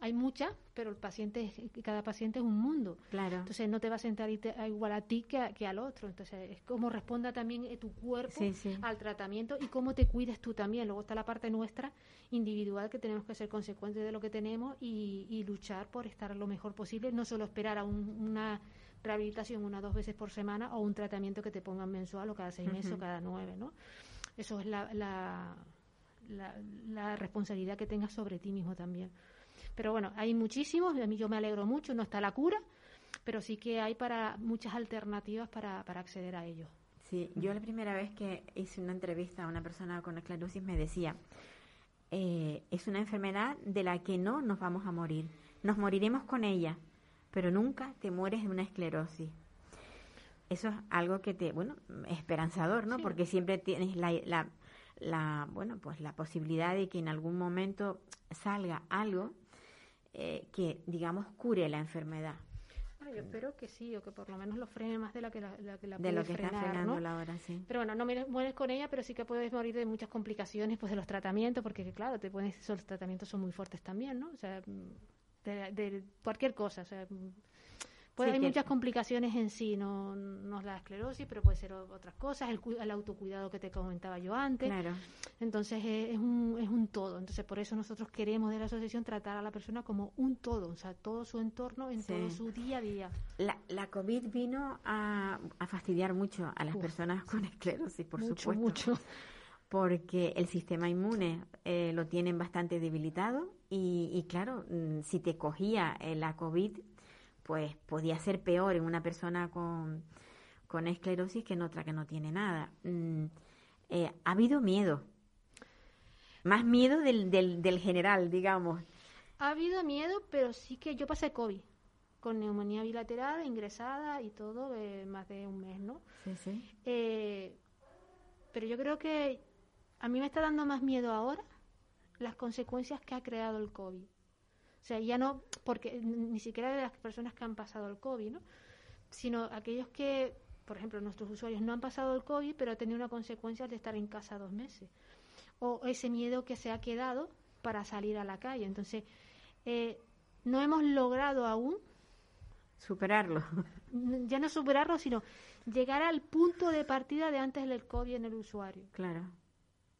Hay muchas, pero el paciente, cada paciente es un mundo. Claro. Entonces no te va a sentar igual a ti que, a- que al otro. Entonces es como responda también eh, tu cuerpo Sí, sí. al tratamiento y cómo te cuides tú también. Luego está la parte nuestra individual que tenemos que ser consecuentes de lo que tenemos y, y luchar por estar lo mejor posible, no solo esperar a un- una rehabilitación una o dos veces por semana o un tratamiento que te pongan mensual o cada seis meses o cada nueve, ¿no? Eso es la, la, la, la responsabilidad que tengas sobre ti mismo también. Pero bueno, hay muchísimos, a mí yo me alegro mucho, no está la cura, pero sí que hay para muchas alternativas para, para acceder a ello. Sí, yo la primera vez que hice una entrevista a una persona con esclerosis me decía, eh, es una enfermedad de la que no nos vamos a morir. Nos moriremos con ella, pero nunca te mueres de una esclerosis. Eso es algo que te, bueno, esperanzador, ¿no? Sí. Porque siempre tienes la, la, la, bueno, pues la posibilidad de que en algún momento salga algo eh, que, digamos, cure la enfermedad. Bueno, yo espero que sí, o que por lo menos lo frene más de la que la, la que la de lo puede que está frenando ¿no? la hora, sí. Pero bueno, no me- mueres con ella, pero sí que puedes morir de muchas complicaciones pues de los tratamientos, porque claro, te pones, esos tratamientos son muy fuertes también, ¿no? O sea, mm, de, de cualquier cosa, o sea, puede, Sí, hay muchas complicaciones en sí, no, no es la esclerosis, pero puede ser otras cosas, el, el autocuidado que te comentaba yo antes. Claro. Entonces eh, es un, es un todo. Entonces por eso nosotros queremos de la asociación tratar a la persona como un todo, o sea, todo su entorno en Sí. todo su día a día. La, la COVID vino a, a fastidiar mucho a las Uf. personas con esclerosis, por mucho, supuesto. mucho. porque el sistema inmune eh, lo tienen bastante debilitado y, y claro, mm, si te cogía eh, la COVID, pues podía ser peor en una persona con, con esclerosis que en otra que no tiene nada. Mm, eh, ha habido miedo, más miedo del, del, del general, digamos. Ha habido miedo, pero sí que yo pasé COVID, con neumonía bilateral, ingresada y todo, eh, más de un mes, ¿no? Sí, sí. Eh, pero yo creo que a mí me está dando más miedo ahora las consecuencias que ha creado el COVID. O sea, ya no, porque ni siquiera de las personas que han pasado el COVID, ¿no? Sino aquellos que, por ejemplo, nuestros usuarios no han pasado el COVID, pero han tenido una consecuencia de estar en casa dos meses. O ese miedo que se ha quedado para salir a la calle. Entonces, eh, no hemos logrado aún Superarlo. [laughs] ya no superarlo, sino llegar al punto de partida de antes del COVID en el usuario, claro.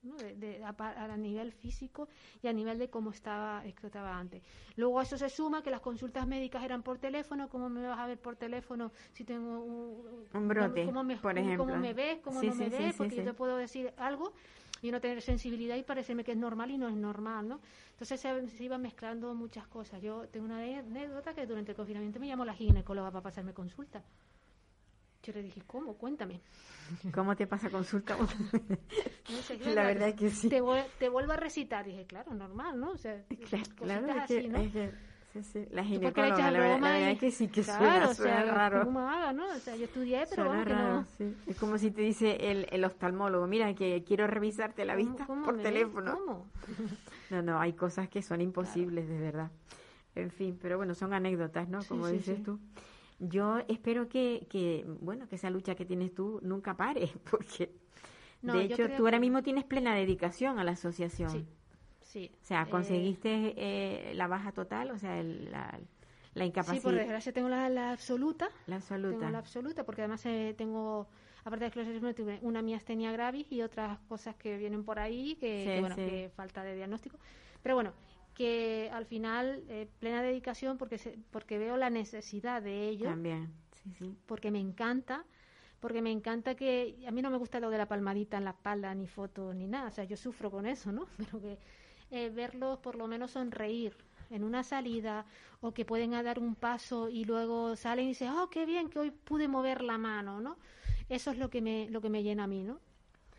¿No? De- de- a, a nivel físico y a nivel de cómo estaba, estaba antes. Luego a eso se suma que las consultas médicas eran por teléfono, ¿cómo me vas a ver por teléfono si tengo un, Un brote, ¿Cómo me, por cómo ejemplo. me ves? ¿Cómo Sí, no me sí, ves? sí, Porque yo te puedo decir algo y no tener sensibilidad y parecerme que es normal y no es normal, ¿no? Entonces se, se iban mezclando muchas cosas. Yo tengo una anécdota que durante el confinamiento me llamó la ginecóloga para pasarme consulta. Yo le dije, ¿cómo? Cuéntame. ¿Cómo te pasa consulta? [laughs] [laughs] No sé, La verdad es que sí. Te, te vuelvo a recitar. dije, claro, normal, ¿no? O sea, [laughs] Claro, es así, que- ¿no? es que- sí, sí, la ginecóloga, la verdad, la verdad es que sí que claro, suena, o suena sea, raro. ¿cómo haga, no? O sea, yo estudié, pero vamos que no. sí. Es como si te dice el, el oftalmólogo, mira, que quiero revisarte la ¿Cómo- vista cómo por ves? teléfono. ¿Cómo? No, no, hay cosas que son imposibles, de verdad. En fin, pero bueno, son anécdotas, ¿no? Como sí, dices sí. tú. Yo espero que, que, bueno, que esa lucha que tienes tú nunca pare, [laughs] porque No, de hecho tú ahora que- mismo tienes plena dedicación a la asociación. Sí, sí. O sea, Eh, conseguiste eh, la baja total, o sea, el- la, la Sí, incapacidad, por desgracia tengo la, la absoluta. la absoluta. Tengo la absoluta, porque además eh, tengo, aparte de esclerosis múltiple, una miastenia gravis y otras cosas que vienen por ahí, que, Sí, que, bueno, sí. que falta de diagnóstico. Pero bueno, que al final, eh, plena dedicación, porque, se- porque veo la necesidad de ello, También, sí, sí. porque me encanta, porque me encanta que, a mí no me gusta lo de la palmadita en la espalda, ni fotos, ni nada, o sea, yo sufro con eso, ¿no? [laughs] Pero que eh, verlos por lo menos sonreír en una salida o que pueden dar un paso y luego salen y dicen, oh, qué bien que hoy pude mover la mano, ¿no? Eso es lo que me, lo que me llena a mí, ¿no?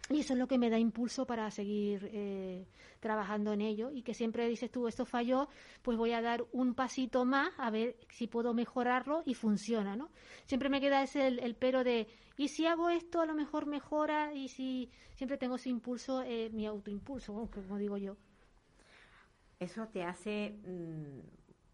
Y eso es lo que me da impulso para seguir eh, trabajando en ello y que siempre dices tú, esto falló, pues voy a dar un pasito más a ver si puedo mejorarlo y funciona, ¿no? Siempre me queda ese el, el pero de, y si hago esto a lo mejor mejora y si siempre tengo ese impulso, eh, mi autoimpulso, como digo yo. Eso te hace, mm,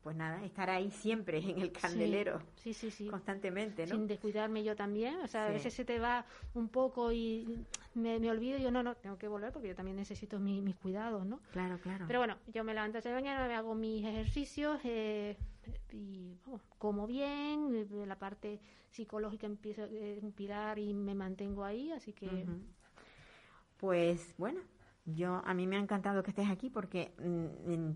pues nada, estar ahí siempre en el candelero, Sí, sí, sí. constantemente, ¿no? Sin descuidarme yo también, o sea, a veces se te va un poco y me, me olvido y yo no, no, tengo que volver porque yo también necesito mi- mis cuidados, ¿no? Claro, claro. Pero bueno, yo me levanto esa mañana, me hago mis ejercicios eh, y vamos, como bien, eh, la parte psicológica empieza eh, un pilar y me mantengo ahí, así que. Pues bueno, yo a mí me ha encantado que estés aquí porque mm,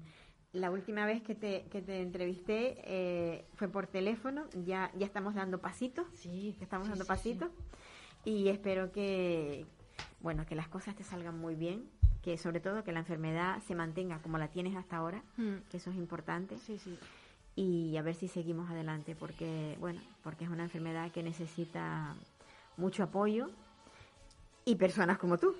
la última vez que te, que te entrevisté eh, fue por teléfono, ya, ya estamos dando pasitos, sí, estamos sí, dando sí, pasitos. y espero que, bueno, que las cosas te salgan muy bien, que sobre todo que la enfermedad se mantenga como la tienes hasta ahora. Mm, que eso es importante. Sí, sí. y a ver si seguimos adelante porque bueno porque es una enfermedad que necesita mucho apoyo y personas como tú.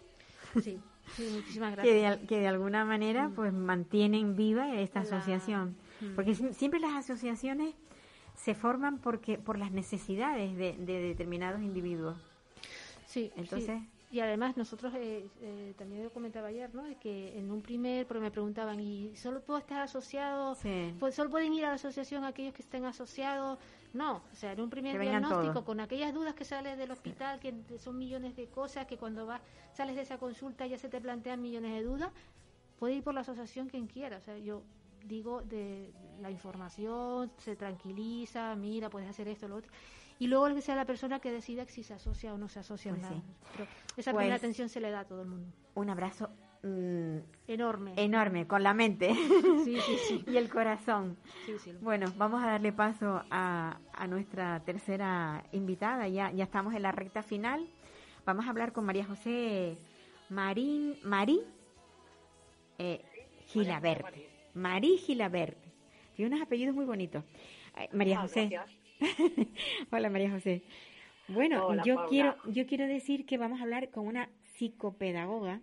Sí, [laughs] Sí, muchísimas que de, que de alguna manera pues mantienen viva esta La- asociación. Mm. Porque si- siempre las asociaciones se forman porque por las necesidades de, de determinados individuos. Sí, Entonces- sí. Y además nosotros, eh, eh, también lo comentaba ayer, ¿no? Que en un primer, porque me preguntaban, ¿y solo puedo estar asociado? Sí. Pues solo pueden ir a la asociación aquellos que estén asociados. No, o sea, en un primer diagnóstico, todos. con aquellas dudas que sales del hospital, que son millones de cosas, que cuando vas, sales de esa consulta ya se te plantean millones de dudas, puede ir por la asociación quien quiera. O sea, yo digo de la información, se tranquiliza, mira, puedes hacer esto, lo otro. Y luego que sea la persona que decida si se asocia o no se asocia Pues sí. Pero esa Pues- primera atención se le da a todo el mundo. Un abrazo mm, Enorme. enorme con la mente Sí, sí, sí. [laughs] y el corazón. Sí, sí. Bueno, vamos a darle paso a, a nuestra tercera invitada. Ya, ya estamos en la recta final. Vamos a hablar con María José Marín, Marí eh, Gilabert. Marí Gilabert. Tiene unos apellidos muy bonitos. Ay, María Ah, José. [laughs] Hola María José. Bueno, Hola, yo Paula. quiero yo quiero decir que vamos a hablar con una psicopedagoga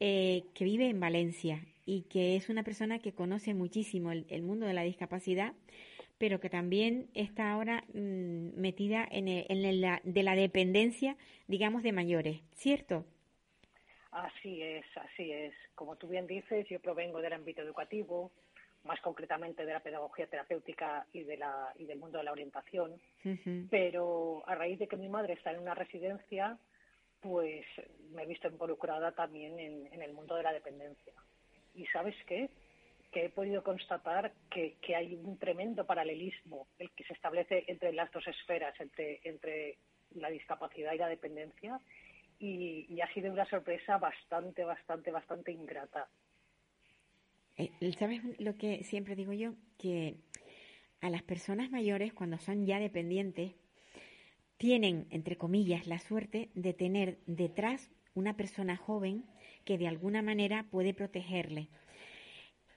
eh, que vive en Valencia y que es una persona que conoce muchísimo el, el mundo de la discapacidad, pero que también está ahora mm, metida en, el- en la, de la dependencia, digamos, de mayores, ¿cierto? Así es, así es. Como tú bien dices, yo provengo del ámbito educativo, más concretamente de la pedagogía terapéutica y, de la, y del mundo de la orientación, pero a raíz de que mi madre está en una residencia, pues me he visto involucrada también en, en el mundo de la dependencia. ¿Y sabes qué? Que he podido constatar que, que hay un tremendo paralelismo el que se establece entre las dos esferas, entre, entre la discapacidad y la dependencia, y, y ha sido una sorpresa bastante, bastante, bastante ingrata. Eh, ¿Sabes lo que siempre digo yo? Que a las personas mayores, cuando son ya dependientes, tienen, entre comillas, la suerte de tener detrás una persona joven que de alguna manera puede protegerle.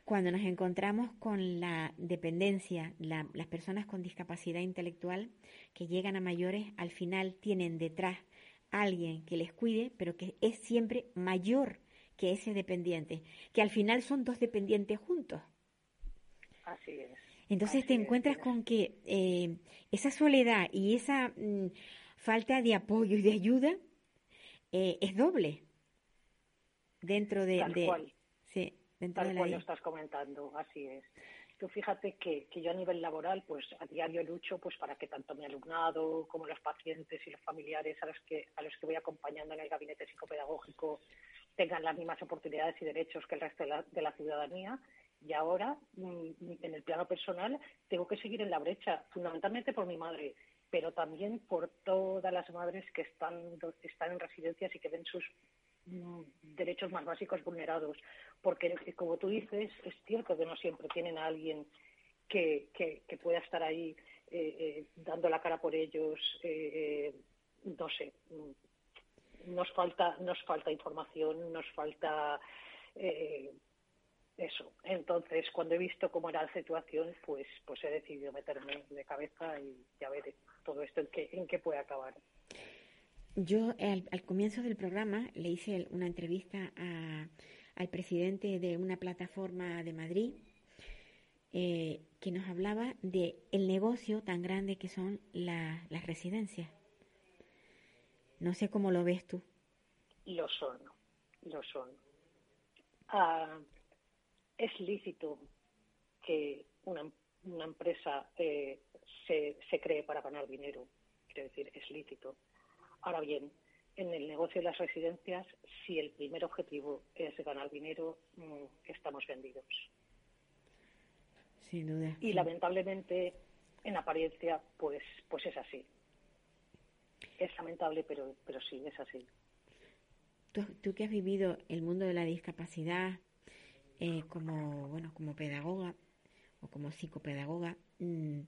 Cuando nos encontramos con la dependencia, la- las personas con discapacidad intelectual que llegan a mayores, al final tienen detrás alguien que les cuide, pero que es siempre mayor que ese dependiente, que al final son dos dependientes juntos. Así es. Entonces te encuentras con que eh, esa soledad y esa mm, falta de apoyo y de ayuda eh, es doble dentro de, Tal de- cual. sí, dentro Tal de la cual lo estás comentando, así es. Tú fíjate que, que yo a nivel laboral, pues a diario lucho pues para que tanto mi alumnado como los pacientes y los familiares a los que a los que voy acompañando en el gabinete psicopedagógico tengan las mismas oportunidades y derechos que el resto de la, de la ciudadanía. Y ahora, mm, en el plano personal, tengo que seguir en la brecha, fundamentalmente por mi madre, pero también por todas las madres que están, están en residencias y que ven sus mm, derechos más básicos vulnerados. Porque, como tú dices, es cierto que no siempre tienen a alguien que, que, pueda estar ahí eh, eh, dando la cara por ellos. eh, no sé, mm, nos falta, nos falta información, nos falta eso. Entonces, cuando he visto cómo era la situación, pues, pues he decidido meterme de cabeza y ya veré todo esto en qué, en qué puede acabar. Yo al, al comienzo del programa le hice una entrevista a- al presidente de una plataforma de Madrid eh, que nos hablaba de el negocio tan grande que son la- las residencias. No sé cómo lo ves tú. Lo son, lo son. Ah, es lícito que una, una empresa eh, se, se cree para ganar dinero. Quiero decir, es lícito. Ahora bien, en el negocio de las residencias, si el primer objetivo es ganar dinero, mm, estamos vendidos. Sin duda. Y lamentablemente, en apariencia, pues, pues es así. Es lamentable, pero, pero sí, es así. Tú, tú que has vivido el mundo de la discapacidad eh, como bueno como pedagoga o como psicopedagoga, mm,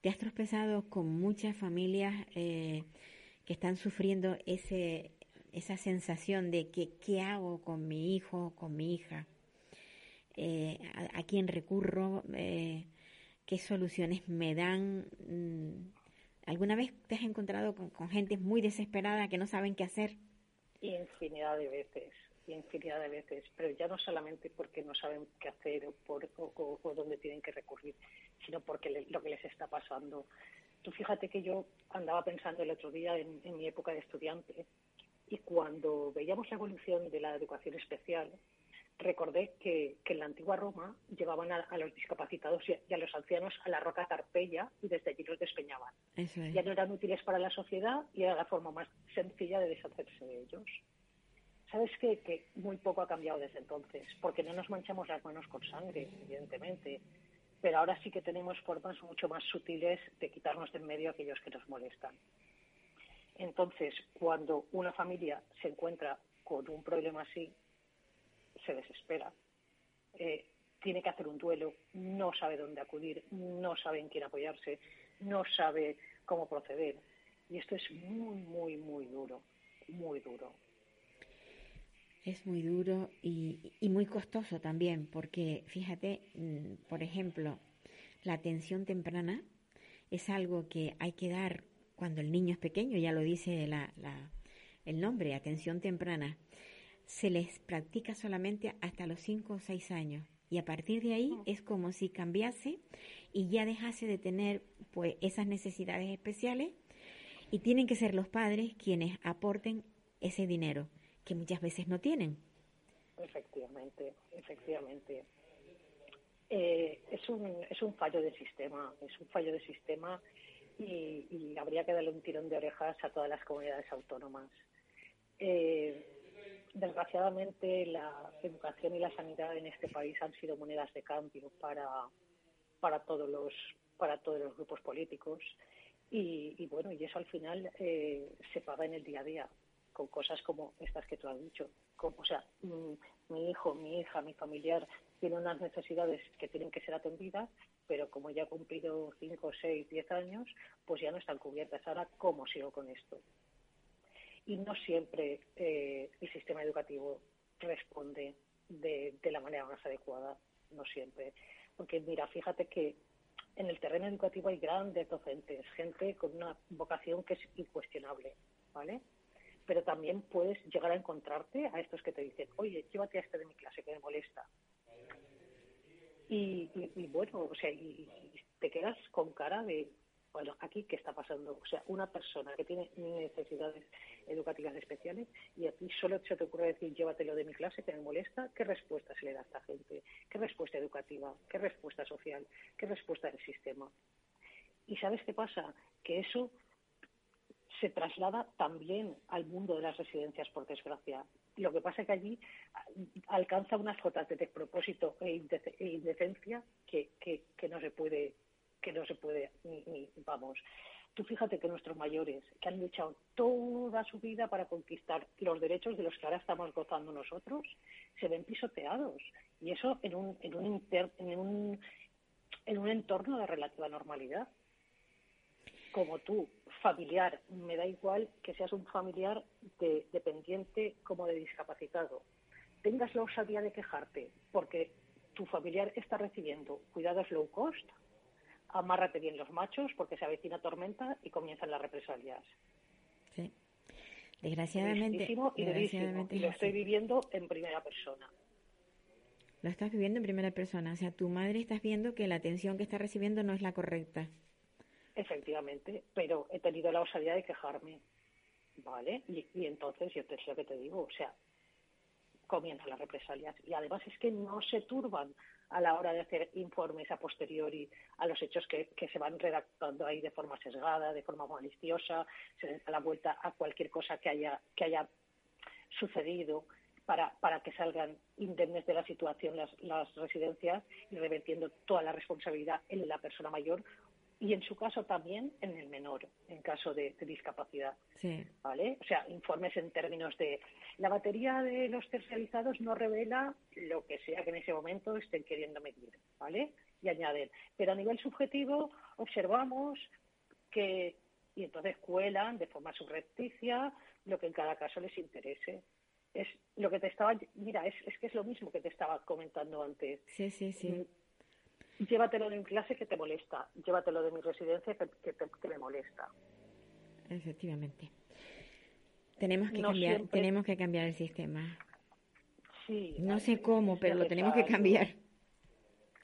te has tropezado con muchas familias eh, que están sufriendo ese esa sensación de que qué hago con mi hijo, con mi hija, eh, a, quién recurro, eh, qué soluciones me dan. mm. ¿Alguna vez te has encontrado con, con gente muy desesperada que no saben qué hacer? Infinidad de veces, infinidad de veces, pero ya no solamente porque no saben qué hacer o, por, o, dónde tienen que recurrir, sino porque lo que les está pasando. Tú fíjate que yo andaba pensando el otro día en, mi época de estudiante y cuando veíamos la evolución de la educación especial, recordé que, en la antigua Roma llevaban a, los discapacitados y a, los ancianos a la roca Tarpeya y desde allí los despeñaban. Ya no eran útiles para la sociedad y era la forma más sencilla de deshacerse de ellos. Sabes que, que muy poco ha cambiado desde entonces, porque no nos manchamos las manos con sangre, evidentemente, pero ahora sí que tenemos formas mucho más sutiles de quitarnos de en medio aquellos que nos molestan. Entonces, cuando una familia se encuentra con un problema así, se desespera. Eh, tiene que hacer un duelo, no sabe dónde acudir, no sabe en quién apoyarse, no sabe cómo proceder. Y esto es muy, muy, muy duro, muy duro. Es muy duro y, y muy costoso también, porque fíjate, mm, por ejemplo, la atención temprana es algo que hay que dar cuando el niño es pequeño, ya lo dice la, la, el nombre, atención temprana. Se les practica solamente hasta los 5 o 6 años y a partir de ahí es como si cambiase y ya dejase de tener pues esas necesidades especiales y tienen que ser los padres quienes aporten ese dinero que muchas veces no tienen. Efectivamente, efectivamente. Eh, es, un, es un fallo de sistema, es un fallo de sistema y, habría que darle un tirón de orejas a todas las comunidades autónomas. Eh, desgraciadamente, la educación y la sanidad en este país han sido monedas de cambio para, para, todos, los, para todos los grupos políticos y, bueno, y eso al final eh, se paga en el día a día con cosas como estas que tú has dicho. Como, o sea, mm, mi hijo, mi hija, mi familiar tiene unas necesidades que tienen que ser atendidas, pero como ya ha cumplido 5, 6, 10 años, pues ya no están cubiertas. Ahora, ¿cómo sigo con esto? Y no siempre eh, el sistema educativo responde de, de la manera más adecuada, no siempre. Porque mira, fíjate que en el terreno educativo hay grandes docentes, gente con una vocación que es incuestionable, ¿vale? Pero también puedes llegar a encontrarte a estos que te dicen, oye, llévate a este de mi clase que me molesta. Y, bueno, o sea, y, te quedas con cara de, bueno, aquí qué está pasando. O sea, una persona que tiene necesidades educativas especiales y a ti solo se te ocurre decir, llévatelo de mi clase que me molesta, ¿qué respuesta se le da a esta gente? ¿Qué respuesta educativa? ¿Qué respuesta social? ¿Qué respuesta del sistema? ¿Y sabes qué pasa? Que eso se traslada también al mundo de las residencias, por desgracia. Lo que pasa es que allí alcanza unas cotas de despropósito e, e indecencia que, que, no se puede, que no se puede ni, vamos. Tú fíjate que nuestros mayores, que han luchado toda su vida para conquistar los derechos de los que ahora estamos gozando nosotros, se ven pisoteados. Y eso en un, en un, en un, en un entorno de relativa normalidad como tú, familiar, me da igual que seas un familiar de, dependiente como de discapacitado, tengas la osadía de quejarte porque tu familiar está recibiendo cuidados low cost, amárrate bien los machos porque se avecina tormenta y comienzan las represalias. Sí. Desgraciadamente, y, lo estoy viviendo en primera persona. Lo estás viviendo en primera persona. O sea, tu madre estás viendo que la atención que está recibiendo no es la correcta. Efectivamente, pero he tenido la osadía de quejarme, ¿vale? Y, entonces, yo te es lo que te digo, o sea, comienzan las represalias. Y además es que no se turban a la hora de hacer informes a posteriori a los hechos que, se van redactando ahí de forma sesgada, de forma maliciosa, se les da la vuelta a cualquier cosa que haya, que haya sucedido para, para que salgan indemnes de la situación las, las residencias y revertiendo toda la responsabilidad en la persona mayor y en su caso también en el menor, en caso de, discapacidad. ¿Vale? O sea, informes en términos de la batería de los tercializados no revela lo que sea que en ese momento estén queriendo medir, ¿vale? Y añaden, pero a nivel subjetivo observamos que y entonces cuelan de forma subrepticia lo que en cada caso les interese. Es lo que te estaba, mira, es, es que es lo mismo que te estaba comentando antes. Sí, sí, sí mm, llévatelo de mi clase que te molesta, llévatelo de mi residencia que, que, me molesta. Efectivamente. Tenemos que cambiar, tenemos que cambiar el sistema. Sí. No sé cómo, pero lo tenemos que cambiar.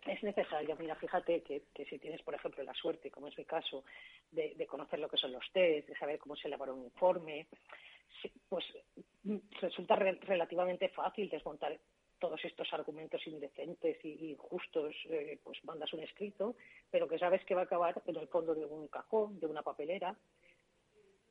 Es necesario. Mira, fíjate que, que, si tienes, por ejemplo, la suerte, como es mi caso, de, de conocer lo que son los test, de saber cómo se elabora un informe, pues mm, resulta re relativamente fácil desmontar todos estos argumentos indecentes y injustos, eh, pues mandas un escrito, pero que sabes que va a acabar en el fondo de un cajón, de una papelera.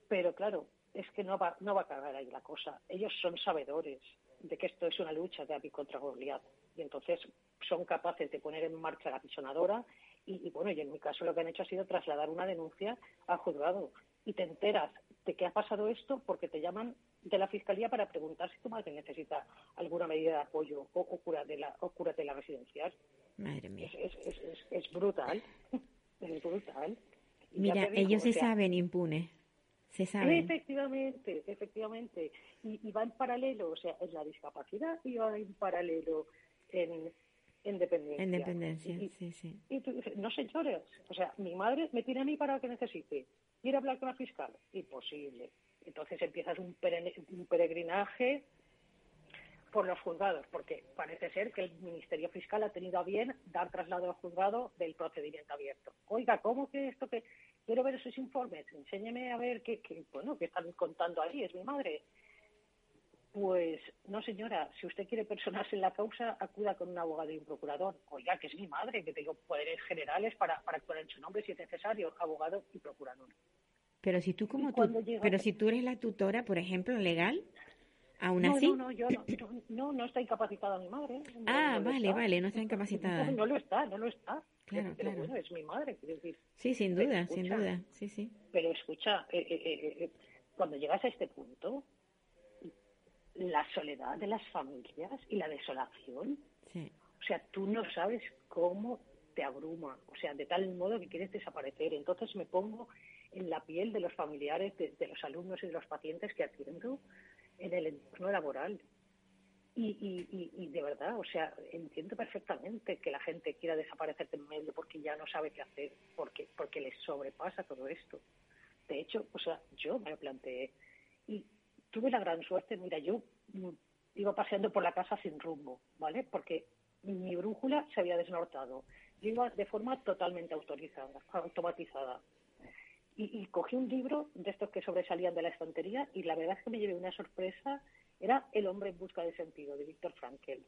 Pero claro, es que no va, no va a acabar ahí la cosa. Ellos son sabedores de que esto es una lucha de David contra Goliat. Y entonces son capaces de poner en marcha la pisonadora y, y, bueno, y en mi caso lo que han hecho ha sido trasladar una denuncia al juzgado. Y te enteras de que ha pasado esto porque te llaman de la fiscalía para preguntar si tu madre necesita alguna medida de apoyo o, o cura de la o cura de la residencial. Madre mía. Es, es, es, es brutal. [laughs] es brutal. Y Mira, digo, ellos se sea, saben impunes. Se saben. Efectivamente, efectivamente. Y, y, va en paralelo, o sea, en la discapacidad y va en paralelo en, en dependencia. En dependencia, y, sí, sí. Y tú dices, no señores, o sea, mi madre me tiene a mí para lo que necesite. A hablar con la fiscal, imposible. Entonces empiezas un, peregrinaje por los juzgados, porque parece ser que el Ministerio Fiscal ha tenido a bien dar traslado al juzgado del procedimiento abierto. Oiga, ¿cómo que esto que quiero ver esos informes? Enséñeme a ver qué, qué bueno, qué están contando ahí, es mi madre. Pues no, señora, si usted quiere personarse en la causa, acuda con un abogado y un procurador. Oiga, que es mi madre, que tengo poderes generales para, para actuar en su nombre si es necesario, abogado y procurador. Pero si tú como tú, pero si tú eres la tutora, por ejemplo, legal, aún no, así. No, no, yo no, no, no está incapacitada mi madre. No, ah, no vale, vale, no [laughs] está incapacitada. No, no, lo está, no lo está. Claro, pero claro. bueno, es mi madre, quiero decir. Sí, sin duda, sin duda, sí, sí. Pero escucha, eh, eh, eh, cuando llegas a este punto, la soledad de las familias y la desolación, sí. o sea, tú no sabes cómo te abruma, o sea, de tal modo que quieres desaparecer. Entonces me pongo en la piel de los familiares, de, los alumnos y de los pacientes que atiendo en el entorno laboral. Y, y, y, de verdad, o sea, entiendo perfectamente que la gente quiera desaparecer del medio porque ya no sabe qué hacer, porque, porque les sobrepasa todo esto. De hecho, o sea, yo me lo planteé y tuve la gran suerte, mira, yo iba paseando por la casa sin rumbo, ¿vale? Porque mi brújula se había desnortado. Yo iba de forma totalmente autorizada, automatizada. Y, cogí un libro de estos que sobresalían de la estantería y la verdad es que me llevé una sorpresa. Era El hombre en busca de sentido, de Víctor Frankel.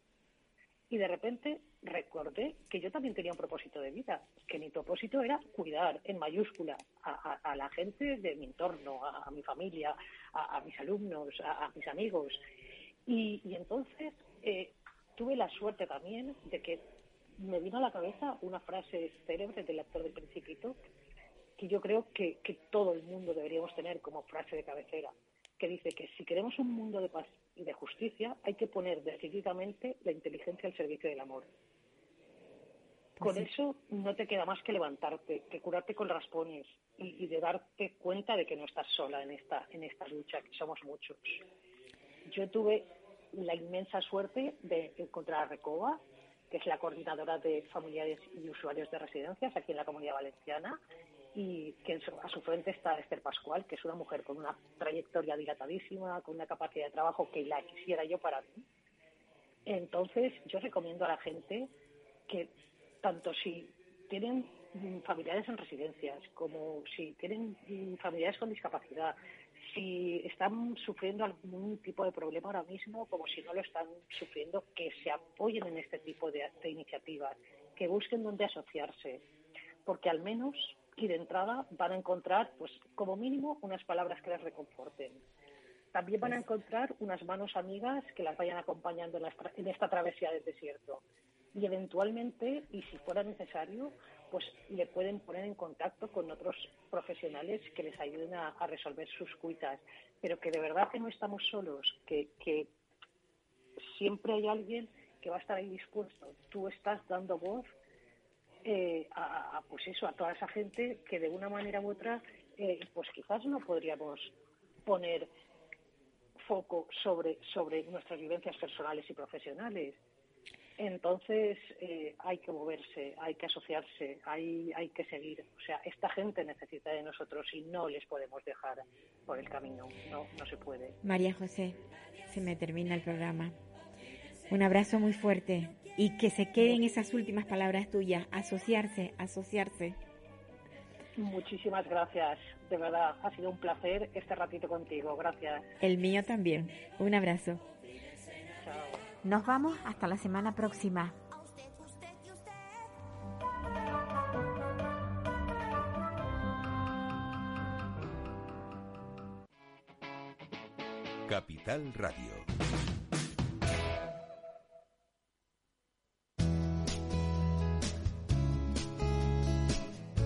Y de repente recordé que yo también tenía un propósito de vida, que mi propósito era cuidar en mayúscula a, la gente de mi entorno, a, mi familia, a, mis alumnos, a, mis amigos. Y, y entonces eh, tuve la suerte también de que me vino a la cabeza una frase célebre del actor del Principito, que yo creo que, que, todo el mundo deberíamos tener como frase de cabecera, que dice que si queremos un mundo de paz y de justicia, hay que poner decididamente la inteligencia al servicio del amor. Con sí. eso no te queda más que levantarte, que curarte con raspones y, y, de darte cuenta de que no estás sola en esta, en esta lucha, que somos muchos. Yo tuve la inmensa suerte de encontrar a Recoba, que es la coordinadora de familiares y usuarios de residencias aquí en la Comunidad Valenciana, y que a su frente está Esther Pascual, que es una mujer con una trayectoria dilatadísima, con una capacidad de trabajo que la quisiera yo para mí. Entonces, yo recomiendo a la gente que tanto si tienen familiares en residencias, como si tienen familiares con discapacidad, si están sufriendo algún tipo de problema ahora mismo, como si no lo están sufriendo, que se apoyen en este tipo de, de iniciativas, que busquen dónde asociarse, porque al menos y de entrada van a encontrar, pues como mínimo, unas palabras que les reconforten. También van a encontrar unas manos amigas que las vayan acompañando en, la, en esta travesía del desierto. Y eventualmente, y si fuera necesario, pues le pueden poner en contacto con otros profesionales que les ayuden a, a resolver sus cuitas. Pero que de verdad que no estamos solos, que, que siempre hay alguien que va a estar ahí dispuesto. Tú estás dando voz eh, a, pues eso, a toda esa gente que de una manera u otra, eh, pues quizás no podríamos poner foco sobre, sobre nuestras vivencias personales y profesionales. Entonces eh, hay que moverse, hay que asociarse, hay, hay que seguir. O sea, esta gente necesita de nosotros y no les podemos dejar por el camino. No, no se puede. María José, se me termina el programa. Un abrazo muy fuerte y que se queden esas últimas palabras tuyas, asociarse, asociarse. Muchísimas gracias, de verdad, ha sido un placer este ratito contigo, gracias. El mío también. Un abrazo. Chao. Nos vamos hasta la semana próxima. Capital Radio.